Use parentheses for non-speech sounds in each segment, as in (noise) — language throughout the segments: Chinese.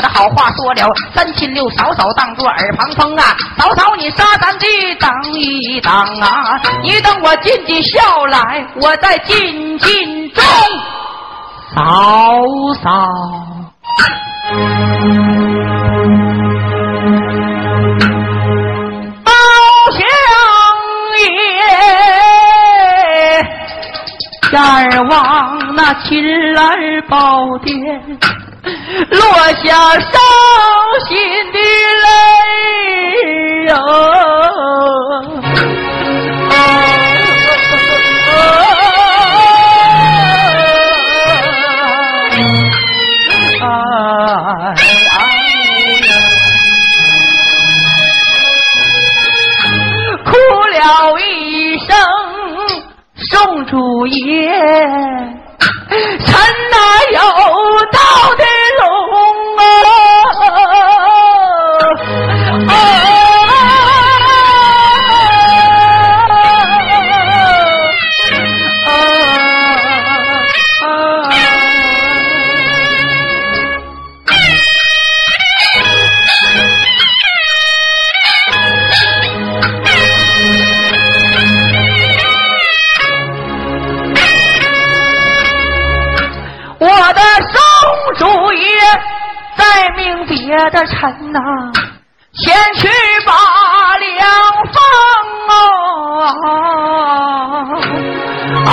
我的好话说了，三亲六嫂嫂当作耳旁风啊，嫂嫂你杀咱的等一等啊，你等我尽尽孝来，我再尽尽忠，嫂嫂。包相爷，眼望那亲儿宝殿。(laughs) 落下伤心的泪哟。哎 (laughs) 哭了一声，宋主爷，臣臣呐，前去把粮放哦。啊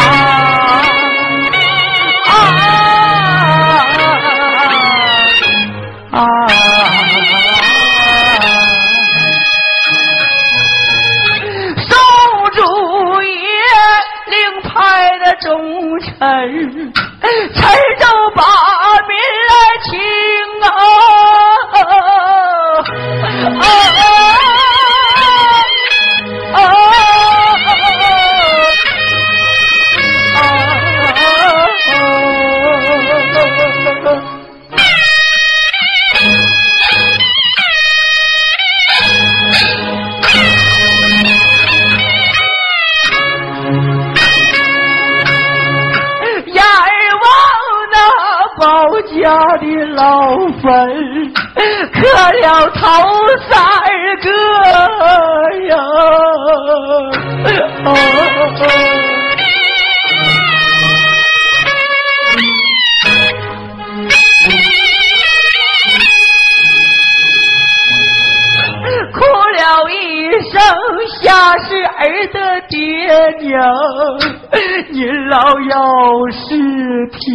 啊啊！宋主爷领派的忠臣，臣就把哭了一声，吓是儿的爹娘，您老要是听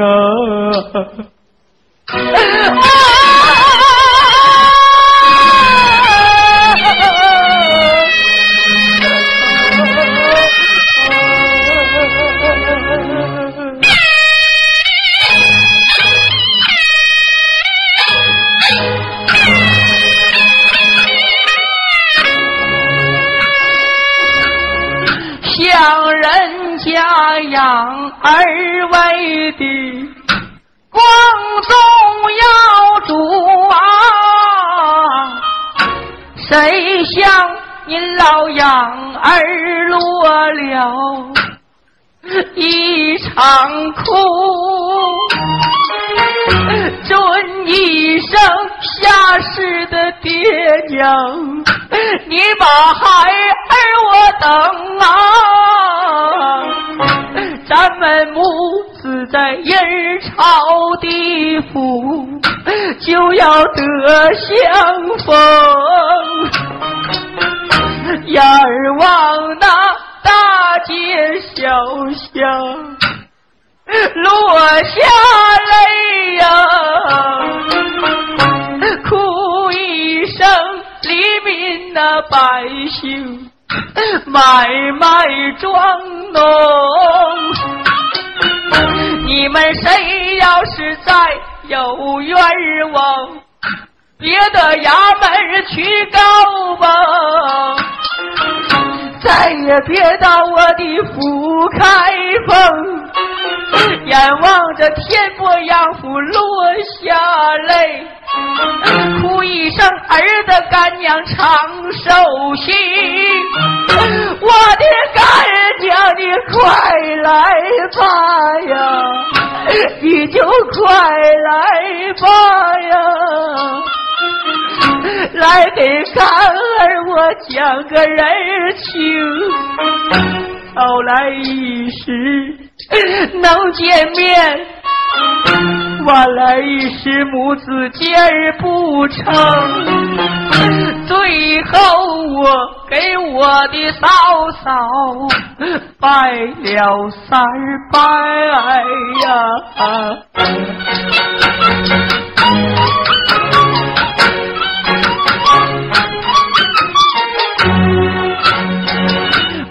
啊！养儿为的光宗耀祖啊，谁想您老养儿落了一场哭，尊一声下世的爹娘，你把孩儿我等啊。咱们母子在阴曹地府就要得相逢，眼儿望那大街小巷落下泪呀，哭一声黎民那百姓。买卖庄农，你们谁要是再有冤枉，别的衙门去告吧，再也别到我的府开封，眼望着天波杨府落下泪。哭一声，儿的干娘长寿喜，我的干叫你快来吧呀，(laughs) 你就快来吧呀。来给干儿我讲个人情，好来一时能见面，晚来一时母子皆不成。最后我给我的嫂嫂拜了三拜呀。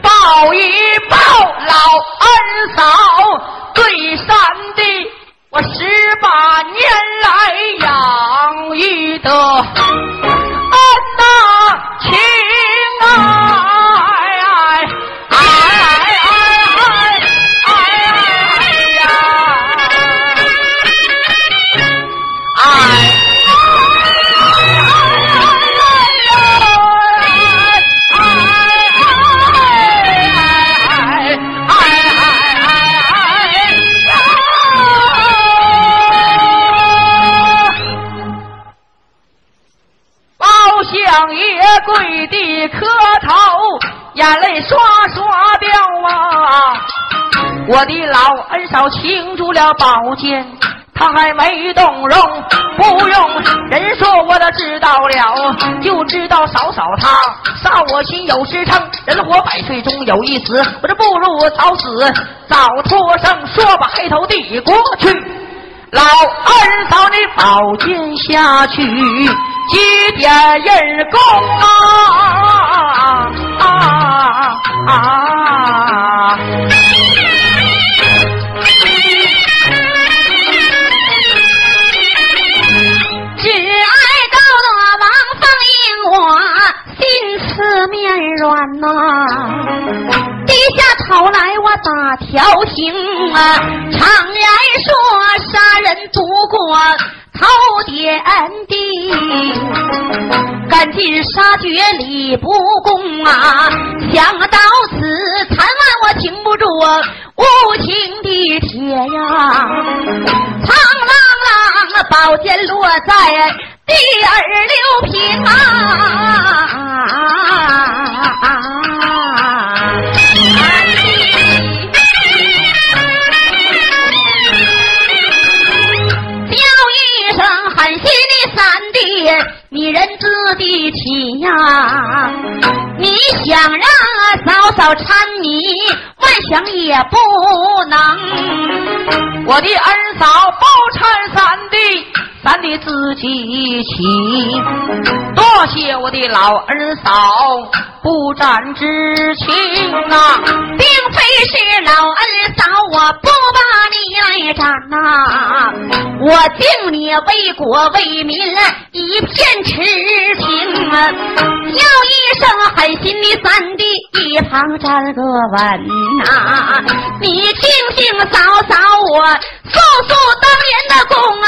抱一抱老二嫂，对山我十八年来养育的恩呐情啊。磕头，眼泪刷刷掉啊！我的老恩嫂擒住了。宝剑，他还没动容，不用人说我都知道了，就知道嫂嫂她杀我心有时称，人活百岁终有一死，我这不如早死早脱生。说把黑头递过去，老恩嫂你宝剑下去。几点人工啊！只爱高大王凤英，我心慈面软呐。低下头来我打条情啊，常言说杀人不过。头点地，赶尽杀绝理不公啊！想到此，贪玩我停不住无情的铁呀！苍啷啷，宝剑落在第二六平啊！你人自地起呀，你想让嫂嫂搀你，万想也不能。我的二嫂包搀三弟，三弟自己起。多谢我的老二嫂不斩之情啊，并非是老二嫂我不把你来斩呐，我敬你为国为民一片。痴情啊，叫一声狠心的三弟，一旁站个稳呐。你听听嫂嫂我诉诉当年的功啊。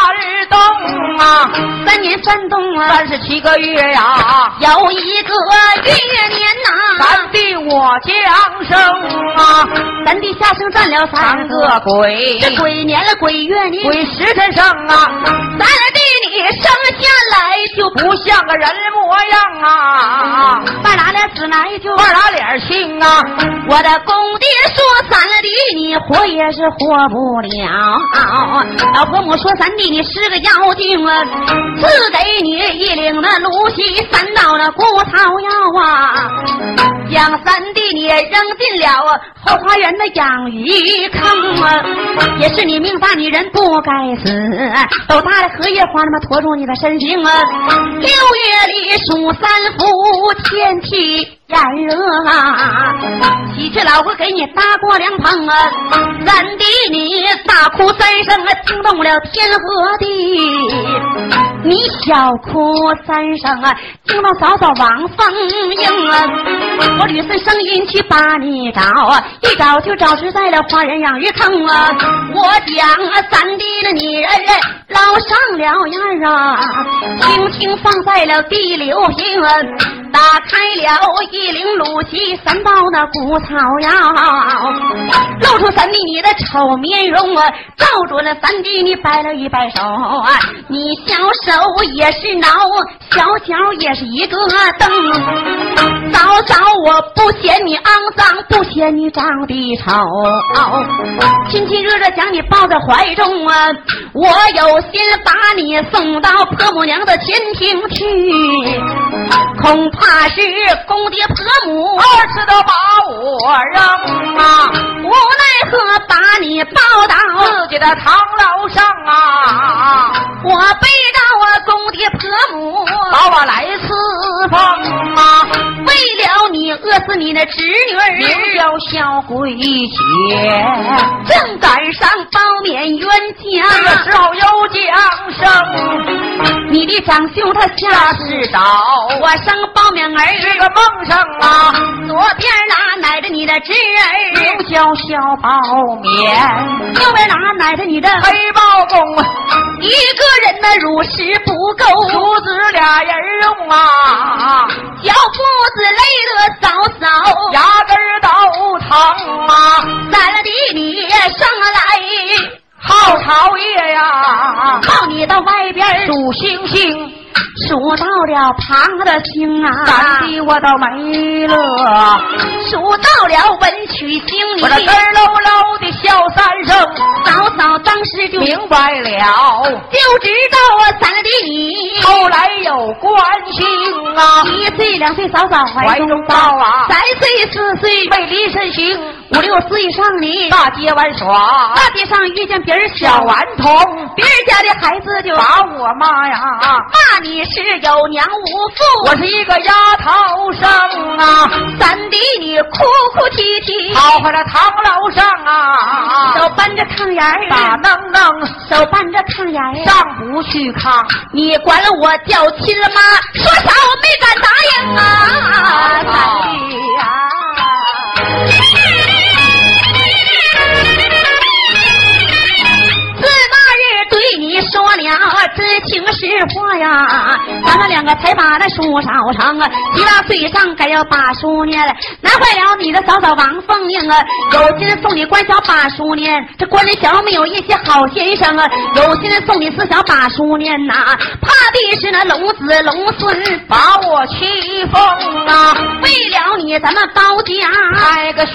啊，三年三冬啊，三十七个月呀，有一个月年呐。咱的我降生啊，咱的下生占了三个鬼，这鬼年了鬼月年，鬼时辰生啊。三弟你生下来就不像个人模样啊，半拉脸死来就半拉脸青啊。我的公爹说三弟你活也是活不了，老婆母说。三弟，你是个妖精啊！赐给你一领那芦席三道的骨头药啊，将三弟你扔进了后花园的养鱼坑啊！也是你命大，女人不该死。斗大的荷叶花，那么驮住你的身形啊！六月里数三伏，天气。炎热啊！喜鹊老婆给你搭过凉棚啊，三弟你大哭三声啊，惊动了天和地。你小哭三声啊，惊到嫂嫂王凤英啊！我吕孙声音去把你找啊，一找就找实在了花人养鱼坑啊！我将三弟的女人捞上了眼啊，轻轻放在了地流平啊，打开了一领卤鸡三包那骨草药，露出三弟你的丑面容啊，照住了三弟你摆了一摆手啊，你小手也是挠，小脚也是一个蹬。早早，我不嫌你肮脏，不嫌你长得丑，亲亲热热将你抱在怀中啊，我有心把你送到婆母娘的前厅去，恐怕是公爹婆母二次都把我扔啊，奈何把你抱到自己的堂楼上啊，我背着我公爹婆母把我来伺奉啊，为了你饿死你的侄女儿，名叫小桂姐，正赶上包勉冤家，这个时候有降生，你的长兄他下世早我生包勉儿。是个梦生啊，左边哪奶着你的侄儿，名叫小包棉，右边拿奶着你的黑包公，一个人的乳食不够，父子俩人用啊，小父子累得早早，牙根儿都疼啊，咱了的你上来，好朝夜呀，靠你到外边数星星。数到了旁的星啊，咱的我倒没了，数到了文曲星，我这根儿喽喽的笑三声，嫂嫂当时就明白了，就知道啊，咱的你后来有关系啊，一岁两岁嫂嫂怀中抱啊，三岁四岁为离身行，五六岁上你。大街玩耍，大街上遇见别人小顽童，别人家的孩子就把我骂呀，骂你是有娘无父，我是一个丫头生啊，三弟你哭哭啼啼，跑回了堂楼上啊，手扳着炕沿儿，打弄弄，手扳着炕沿儿，上不去炕，你管了我叫亲了妈，说啥我没敢答应啊，三弟呀。说了知情实话呀，咱们两个才把那书烧成啊，提到嘴上该要把书念了，难坏了你的嫂嫂王凤英啊，有心送你官小把书念，这官人小没有一些好先生啊，有心送你四小把书念呐，怕的是那龙子龙孙把我欺负啊，为了你咱们包家开个血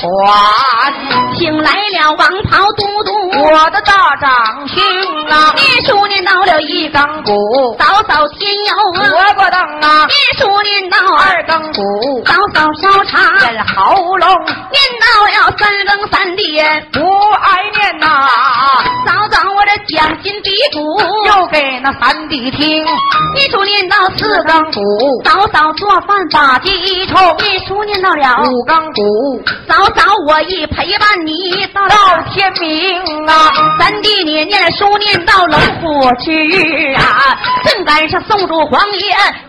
馆，请来了王袍都督，我的大长兄啊。一书念到了一更鼓，嫂嫂添油萝卜灯啊；念书念到二更鼓，早早烧茶咽喉咙；念到了三更三点，不爱念呐。早早我这讲心嘀咕，又给那三弟听。一书念到四更鼓，早早做饭把鸡冲；一书念到了五更鼓，早早我一陪伴你到天明啊。三弟你念书念到。龙虎之日啊，正赶上宋主皇爷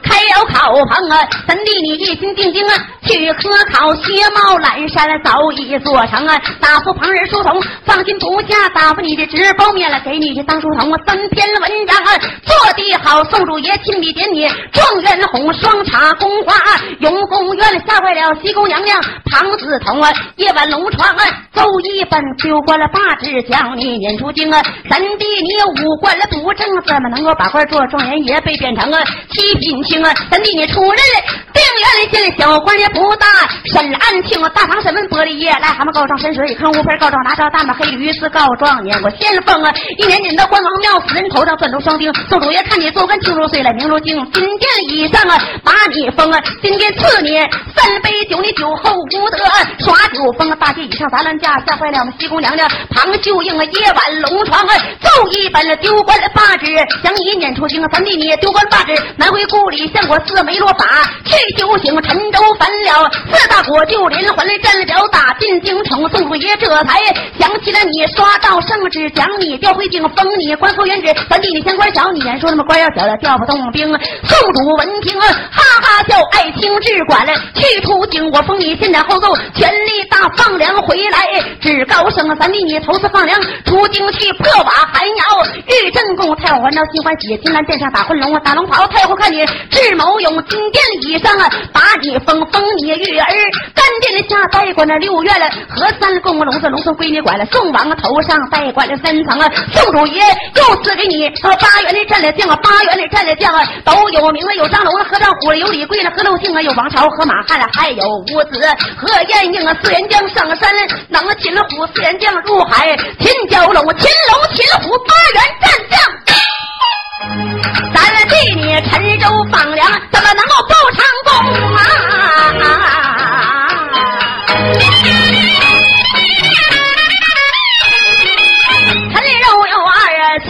开了考棚啊，三弟你一心定睛啊，去科考学帽蓝山早已做成啊，打发旁人书童放心不下，打发你的纸包面了，给你的当书童啊，三篇文章啊，做的好，宋主爷亲笔点你状元红双茶红花永宫院吓坏了西宫娘娘庞子彤啊，夜晚龙床啊，奏一本丢过了八字，叫你念出京啊，三弟你五官不正，怎么能够把官做状元爷被变成啊七品卿啊？三弟你出任定远县小官也不大，审案情大堂审问玻璃业，癞蛤蟆告状，深水坑乌盆告状，拿着大马黑驴子告状，念过先锋啊！一年年的关王庙死人头上钻出双钉，宋主爷看你做官清如水来明如镜，金殿以上啊把你封啊，今天赐你三杯酒，你酒后无德耍酒疯啊！大街以上砸烂架，吓坏了我们西宫娘娘庞秀英啊！夜晚龙床啊奏一本丢官八纸，想你念出京，三弟你丢官八纸，南回故里相国寺没落法，去修行陈州焚了四大国，就连环来占了表打进京城，宋祖爷这才想起了你，刷到圣旨，将你调回京，封你官复原职，三弟你嫌官小，你言说什么官要小了调不动兵，宋主闻听哈哈笑，爱卿治管了去出京，我封你先斩后奏，权力大放粮回来，只高声三弟你头次放粮出京去破瓦寒窑，玉正宫太后还着心欢喜，金銮殿上打混龙打龙袍，太后看你智谋勇，金殿以上啊把你封封你玉儿，干殿下再管那六院了，和三宫龙子龙孙归你管了，宋王头上再管了三层啊，宋主爷又赐给你八元的战略将啊，八元的战略将啊都有名了，有张龙啊，何兆虎有李贵了，何陋庆啊，有王朝和马汉了，还有五子何彦英啊，四员将上山能擒了虎，四员将入海擒蛟龙，擒龙擒虎八员战将，咱替你陈州放粮，怎么能够不成功啊？陈州有二次。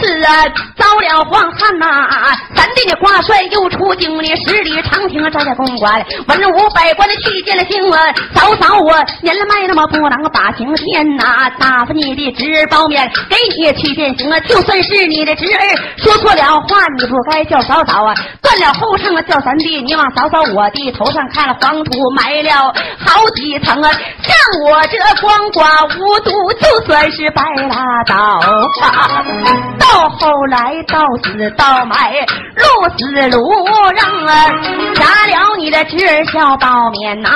了黄汉呐，三弟的挂帅又出京了，十里长亭招待公馆，文武百官的去见了新闻！嫂嫂我年了迈那么不能把情天呐，打发你的侄儿包面，给你去见行啊！就算是你的侄儿说错了话，你不该叫嫂嫂啊！断了后秤啊，叫三弟，你往嫂嫂我的头上看了黄土埋了好几层啊！像我这光寡无独，就算是白拉倒！到后来。到死到埋，路死路让啊，砸了你的侄儿小包面呐！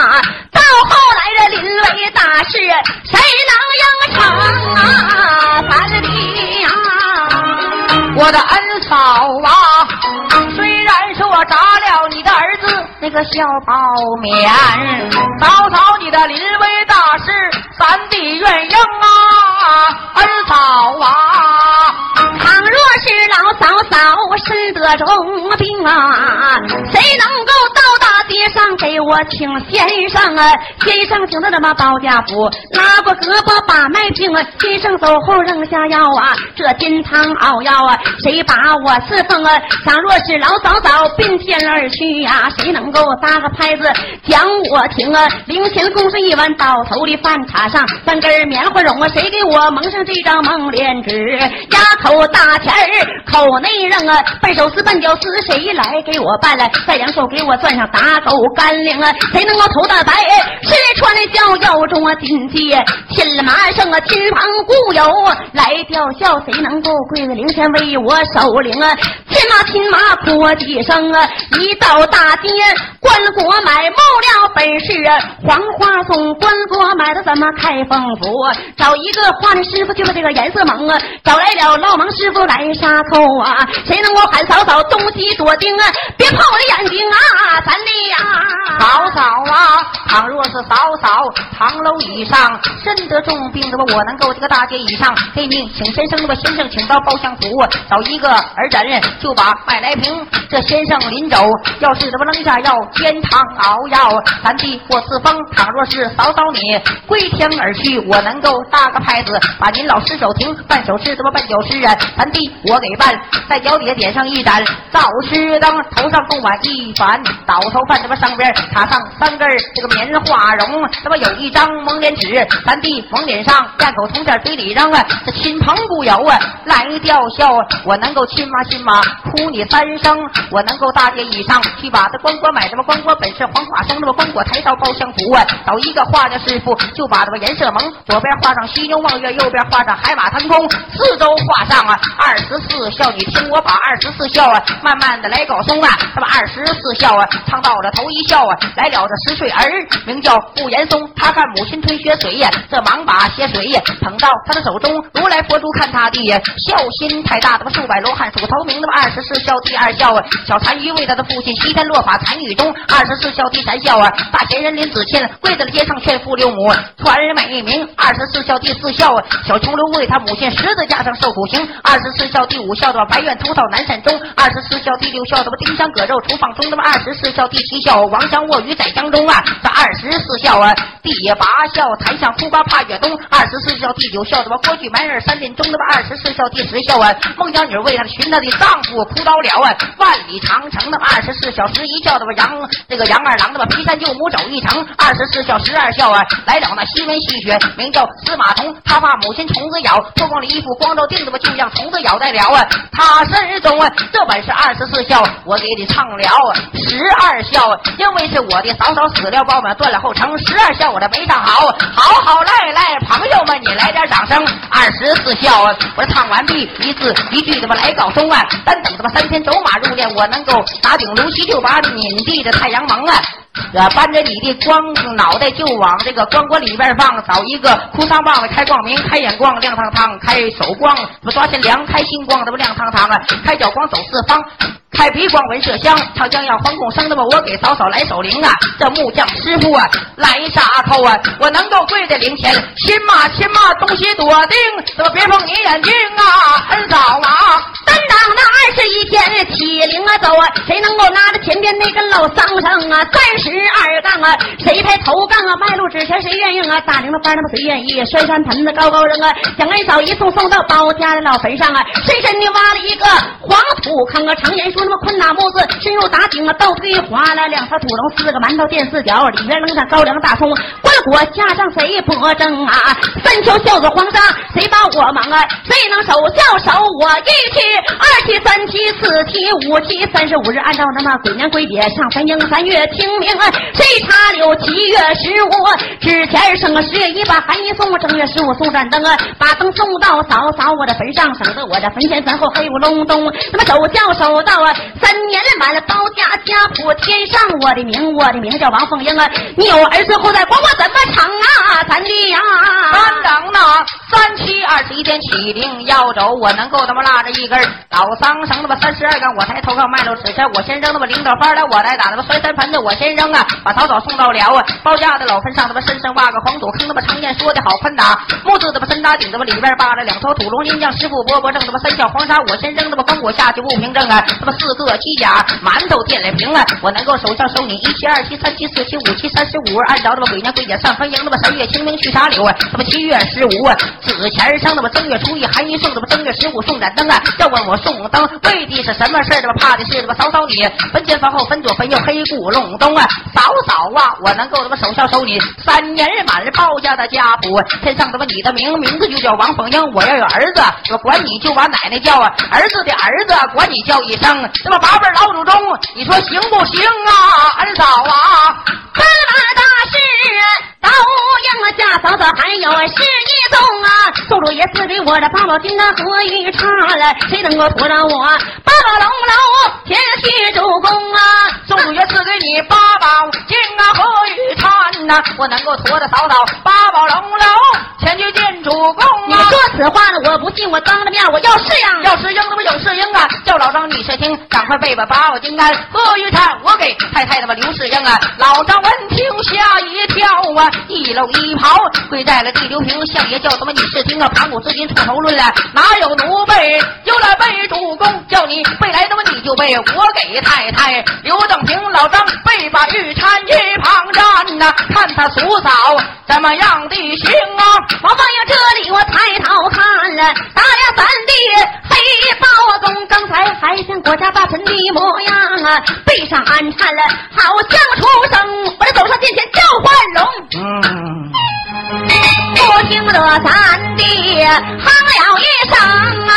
到后来的临危大事，谁能应承啊？三弟啊，我的恩嫂啊，虽然说我砸了你的儿子那个小包面，嫂嫂你的临危大事，三弟愿应啊，恩嫂啊。倘若是老嫂嫂身得重病啊，谁能够到大街上给我请先生啊？先生请到那么包家府，拉过胳膊把脉听啊。先生走后扔下药啊，这金汤熬药啊，谁把我侍奉啊？倘若是老嫂嫂并肩而去呀，谁能够搭个拍子讲我听啊？零钱公是一碗倒头的饭茶上三根棉花绒啊，谁给我蒙上这张蒙脸纸？丫头大钱儿。口内扔啊，半手撕半脚撕，谁来给我办了？再两手给我攥上打狗干粮啊！谁能够头大白？身穿的小腰中啊金戒，亲了马生啊亲朋故友来吊孝，谁能够跪在灵前为我守灵啊？亲马亲马哭几声啊！一到大街关国买冒了本事啊，黄花松关国买的怎么开封府？找一个画的师傅就是这个颜色蒙啊！找来了老蒙师傅来丫头啊！谁能够喊嫂嫂东西躲丁啊？别碰我的眼睛啊！三弟呀，嫂嫂啊！倘若是嫂嫂堂楼以上身得重病，那么我能够这个大街以上给命请先生，那么先生请到包厢府找一个儿人，就把脉来瓶。这先生临走，要是这么扔下药，煎汤熬药，三弟或四方。倘若是嫂嫂你归天而去，我能够搭个拍子，把您老尸首停，半首诗，这么半酒诗啊！三弟我我给。办，在脚底下点上一盏灶石灯，头上供碗一盘倒头饭，这么上边插上三根这个棉花绒，这么有一张蒙脸纸，咱弟蒙脸上咽口铜片，嘴里扔啊，这亲朋故友啊来吊孝啊，我能够亲妈亲妈哭你三声，我能够大街以上去把这关国买这么关国本是黄花生，那么关国抬到包厢府啊，找一个画家师傅就把这个颜色蒙，左边画上犀牛望月，右边画上海马腾空，四周画上啊二十十四。孝，你听我把二十四孝啊，慢慢的来搞松啊。他把二十四孝啊，唱到了头一孝啊，来了这十岁儿，名叫顾延松。他看母亲吞血水呀，这忙把血水呀捧到他的手中。如来佛珠看他的呀孝心太大，他妈数百罗汉数头名。那么二十四孝第二孝啊，小单于为他的父亲西天落法残狱中。二十四孝第三孝啊，大贤人林子谦跪在了街上劝父六母传美名。二十四孝第四孝啊，小穷流为他母亲十字架上受苦刑。二十四孝第五。孝的白院屠到南山中，二十四孝第六孝的么丁香割肉厨房中，那么二十四孝第七孝王祥卧鱼在江中啊，这二十四孝啊第八孝台上哭瓜怕月冬，二十四孝第九孝的吧过去埋儿三点钟那么二十四孝第十孝啊，孟姜女为她寻她的丈夫哭倒了啊，万里长城那么二十四孝十一孝的么杨这个杨二郎的吧劈山救母走一程，二十四孝十二孝啊，来了那西门戏雪名叫司马童，他怕母亲虫子咬，脱光了衣服光着腚子吧就让虫子咬在了啊，他身中啊，这本是二十四孝，我给你唱了十二孝，因为是我的嫂嫂死了，把我们断了后程，十二孝我这没唱好，好好来来，朋友们你来点掌声。二十四孝啊，我唱完毕，一字一句的吧来告终啊，单等他妈三天走马入殓，我能够打顶炉锡就把你地的太阳蒙啊。呃，搬着你的光脑袋就往这个光锅里边放，找一个哭丧棒子开光明，开眼光亮堂堂，开手光不抓心凉，开心光这不亮堂堂啊，开脚光走四方。开鼻光闻麝香，长江要黄贡生，那么我给嫂嫂来守灵啊！这木匠师傅啊，来杀头啊！我能够跪在灵前，亲妈亲妈，东西多定，怎么别碰你眼睛啊？恩嫂啊，等到那二十一天起灵啊走啊，谁能够拿着前边那根老桑绳啊？三十二杠啊，谁抬头杠啊？卖路纸钱谁愿意啊？大铃的班他们谁愿意？摔山盆子高高扔啊，将恩嫂一送送到包家的老坟上啊，深深的挖了一个黄土坑啊，常言说。那么坤大木字深入打井啊，倒推划了两条土龙，四个馒头垫四角，里边扔上高粱大葱，瓜果加上谁不争啊？三秋孝子皇上，谁把我忙啊？谁能守孝守我一七、二七、三七、四七、五七？三十五日按照那么鬼年鬼节上坟应三月清明啊，谁插柳七月十五之前生啊？十月一把寒衣送，正月十五送盏灯啊，把灯送到扫扫我的坟上，省得我的坟前坟后黑咕隆咚。那么守孝守到啊。三年了满了包家家谱添上我的名，我的名叫王凤英啊！你有儿子后代，管我怎么成啊？咱的呀！三等呢，三七二十一天起灵要走，我能够他妈拉着一根老桑绳，他妈三十二杆，我抬头上卖了纸钱，我先扔他妈领导班来，我来打他妈摔三盆子，我先扔啊！把草草送到了啊！包家的老坟上，他妈深深挖个黄土坑，他妈常言说的好喷打木字他妈深打顶，他妈里边扒了两头土龙金将师傅波波正，他妈三笑黄沙，我先扔他妈风我下去不平正啊！他妈四个。机甲馒头垫来平啊！我能够手上收你一七二七三七四七五七三十五，按照这么鬼年鬼节上坟迎那么三月清明去啥柳啊？那么七月十五啊，子钱生那么正月初一寒衣送那么正月十五送盏灯啊！要问我送灯为的是什么事儿？那么怕的是那么嫂嫂你分前分后分左分右黑咕隆咚啊！嫂嫂啊，我能够那么手下收你三年满包家的家谱，添上他妈你的名名字就叫王凤英。我要有儿子，我管你就把奶奶叫啊！儿子的儿子管你叫一声那么。八辈老祖宗，你说行不行啊？二嫂啊，这么大事，都应了家嫂子还有十一宗啊。宋主爷赐给我的八宝金啊和玉叉了，谁能够驮着我八宝龙楼前去主公啊？宋主爷赐给你八宝金啊和玉叉呐，我能够驮着嫂嫂八宝龙楼前去见主公啊。你说此话呢，我不信，我当着面我要试应，要试应，那么有试应啊？叫老张你是听，赶快。背吧，把我金丹喝玉蝉，我给太太他妈刘世英啊！老张闻听吓一跳啊，一搂一袍跪在了地刘平，相爷叫他妈你是听啊？盘古至今出头论了，哪有奴婢又来背主公？叫你背来他妈你就背，我给太太刘正平。老张背把玉蝉一旁站呐，看他叔嫂怎么样的行啊？我放有这里，我抬头看了，打了三弟黑豹公，刚才还像国家大臣。的模样啊，背上安颤了，好像出生。我这走上殿前叫唤龙，不听得三弟哼了一声啊，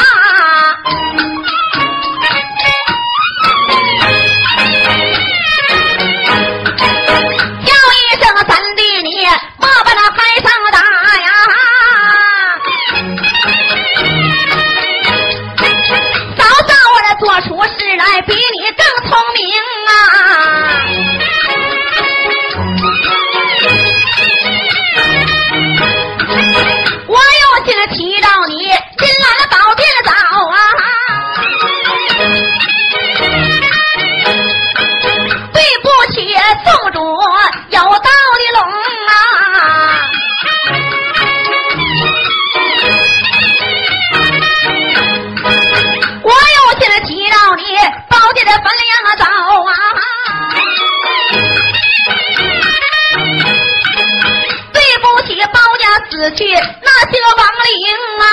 死去那些亡灵啊！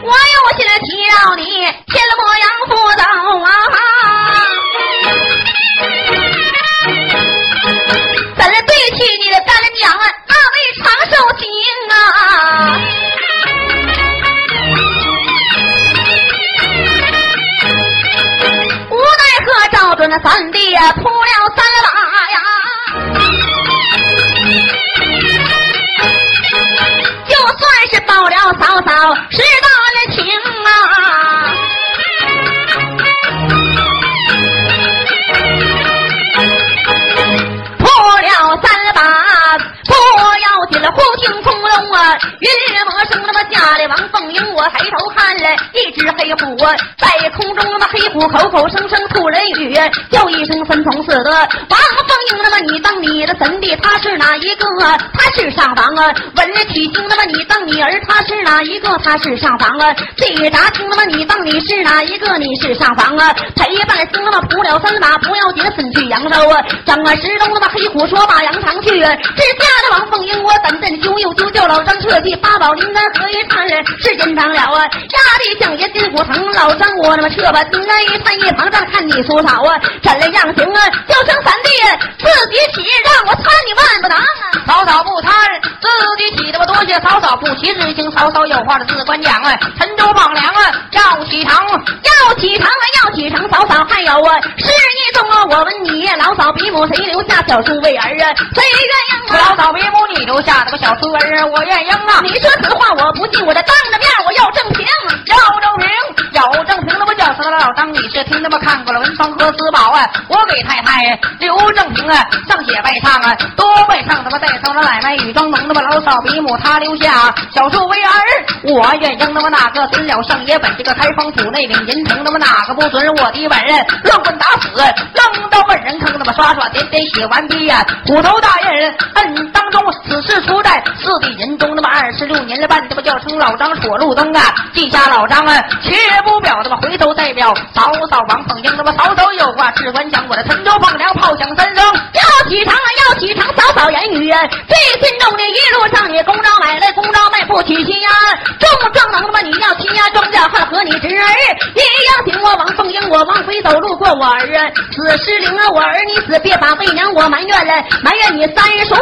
我又前来欺扰你，见了莫阳夫的。那三弟呀扑了三把呀，就算是报了嫂嫂是大人情啊。破了三把，不要紧了，忽听空中啊，那么家里王凤英，我抬头看了一只黑虎啊，在空中那么黑虎口口声声吐人语，叫一声分从似的。王凤英那么你当你的神弟，他是哪一个？他是上房啊，文体行那么你当你儿，他是哪一个？他是上房啊，地扎听那么你当你是哪一个？你是上房啊，陪伴行那么扑了三马，不要紧分去阳寿啊，整个石头那么黑虎说罢扬长去，之下的王凤英我等阵休又就叫老张设计八宝灵丹何一看是紧张了啊，压地将爷金虎疼老张我那么撤吧，金安一看一旁站看你叔嫂啊，怎了样行啊？叫声三弟自己起，让我参你万不能啊！嫂嫂不参，自己起的我，多谢嫂嫂不起日行，嫂嫂有话的自管讲啊。陈州放粮啊，要起堂，要起堂啊，要启程，嫂嫂还有啊，是你中啊，我问你，老嫂比母谁留下小叔为儿啊？谁愿意啊？老嫂比母你留下那个小叔儿，我愿意啊。你说此话我不信，我这当着面我要正平，要正平，要正平，那么叫死了老张，你是听他妈看过了文房和四宝啊？我给太太刘正平啊，上写拜唱啊，多拜唱他妈带上了奶奶雨庄农那么老嫂比母他留下小叔为儿，我愿应那么哪个准了上爷本这个开封府内领银城那么哪个不准我的本人乱棍打死，扔到本人坑那么刷刷点点写完毕呀，虎头大人摁当中，此事出在四弟人中那么二十六年了半，他妈叫称老张锁路灯啊，记下老张啊，且不表他妈回头再代表嫂嫂王凤英那么嫂嫂有话只管讲，我的陈州放粮炮响三声，要启程啊，要启程，嫂嫂言语啊，最心中的一路上你公招买来，公招卖不起亲呀，重正能那么你要亲呀，庄稼汉和你侄儿一样行我王凤英，我往回走路过我儿啊，死失灵啊，我儿你死别把为娘我埋怨了，埋怨你三叔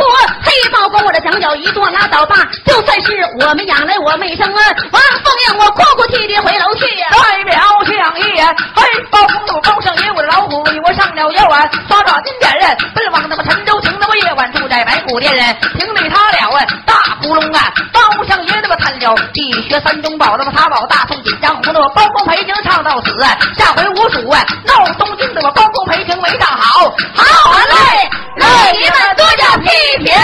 黑豹公我的墙角一跺拉倒吧，就算是我们养来我没生啊，王凤英我哭哭啼啼回楼去呀、代表去相爷，嘿，包公路高上爷，我的老虎我上了腰啊，刷刷金点人，奔往那么陈州城，那么夜晚。住在白虎殿人，平对他了啊，大窟窿啊，包相爷那么贪了，地学三中宝那么他宝大宋锦江湖那么包公陪情唱到死，下回五鼠啊，闹东京那么包公陪情没唱好，好嘞，累你们多加批评。